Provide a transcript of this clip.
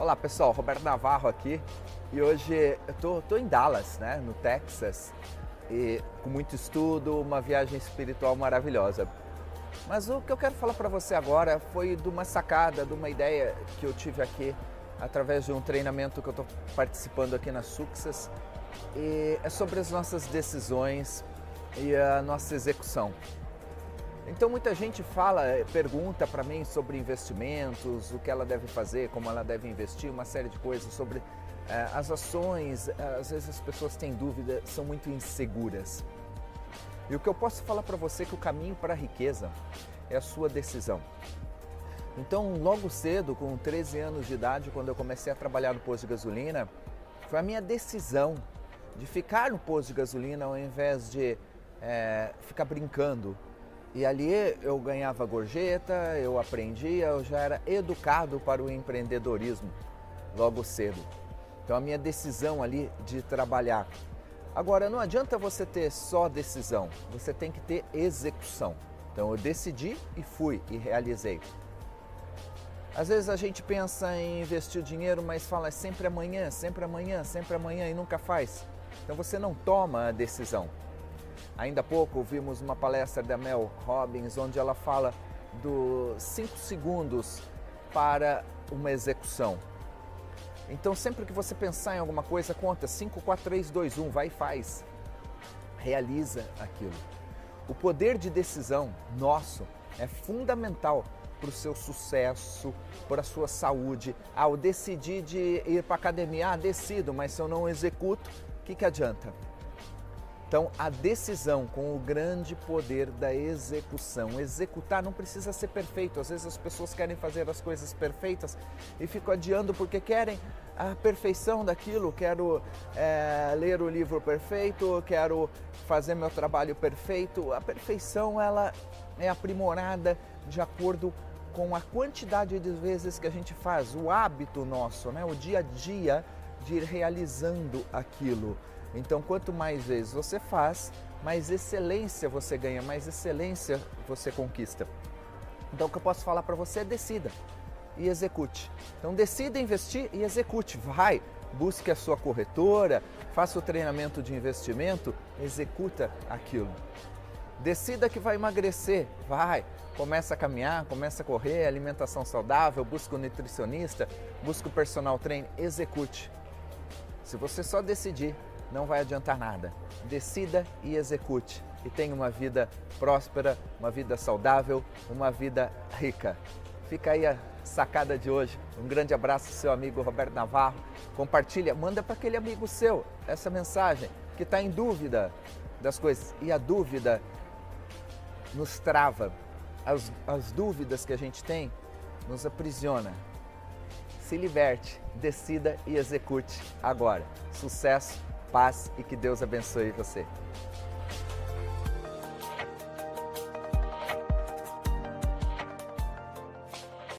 Olá pessoal, Roberto Navarro aqui e hoje eu tô, tô em Dallas, né, no Texas, e com muito estudo, uma viagem espiritual maravilhosa. Mas o que eu quero falar para você agora foi de uma sacada, de uma ideia que eu tive aqui através de um treinamento que eu estou participando aqui na Success e é sobre as nossas decisões e a nossa execução. Então muita gente fala, eh, pergunta para mim sobre investimentos, o que ela deve fazer, como ela deve investir, uma série de coisas sobre eh, as ações. Às vezes as pessoas têm dúvida, são muito inseguras. E o que eu posso falar para você é que o caminho para a riqueza é a sua decisão. Então, logo cedo, com 13 anos de idade, quando eu comecei a trabalhar no posto de gasolina, foi a minha decisão de ficar no posto de gasolina ao invés de é, ficar brincando e ali eu ganhava gorjeta, eu aprendia, eu já era educado para o empreendedorismo logo cedo. Então a minha decisão ali de trabalhar. Agora não adianta você ter só decisão, você tem que ter execução. Então eu decidi e fui e realizei. Às vezes a gente pensa em investir dinheiro, mas fala é sempre amanhã, sempre amanhã, sempre amanhã e nunca faz. Então você não toma a decisão. Ainda há pouco ouvimos uma palestra da Mel Robbins onde ela fala dos 5 segundos para uma execução. Então, sempre que você pensar em alguma coisa, conta 5, 4, 3, 2, 1, vai e faz. Realiza aquilo. O poder de decisão nosso é fundamental para o seu sucesso, para a sua saúde. Ah, eu decidi de ir para academia, ah, decido, mas se eu não executo, o que, que adianta? Então, a decisão com o grande poder da execução. Executar não precisa ser perfeito. Às vezes as pessoas querem fazer as coisas perfeitas e ficam adiando porque querem a perfeição daquilo. Quero é, ler o livro perfeito, quero fazer meu trabalho perfeito. A perfeição ela é aprimorada de acordo com a quantidade de vezes que a gente faz, o hábito nosso, né? o dia a dia de ir realizando aquilo. Então, quanto mais vezes você faz, mais excelência você ganha, mais excelência você conquista. Então, o que eu posso falar para você é decida e execute. Então, decida investir e execute. Vai, busque a sua corretora, faça o treinamento de investimento, executa aquilo. Decida que vai emagrecer, vai, começa a caminhar, começa a correr, alimentação saudável, busca o um nutricionista, busca o personal trainer, execute. Se você só decidir, não vai adiantar nada. Decida e execute e tenha uma vida próspera, uma vida saudável, uma vida rica. Fica aí a sacada de hoje. Um grande abraço, seu amigo Roberto Navarro. Compartilha, manda para aquele amigo seu essa mensagem que está em dúvida das coisas. E a dúvida nos trava. As, as dúvidas que a gente tem nos aprisiona. Se liberte, decida e execute agora. Sucesso paz e que Deus abençoe você.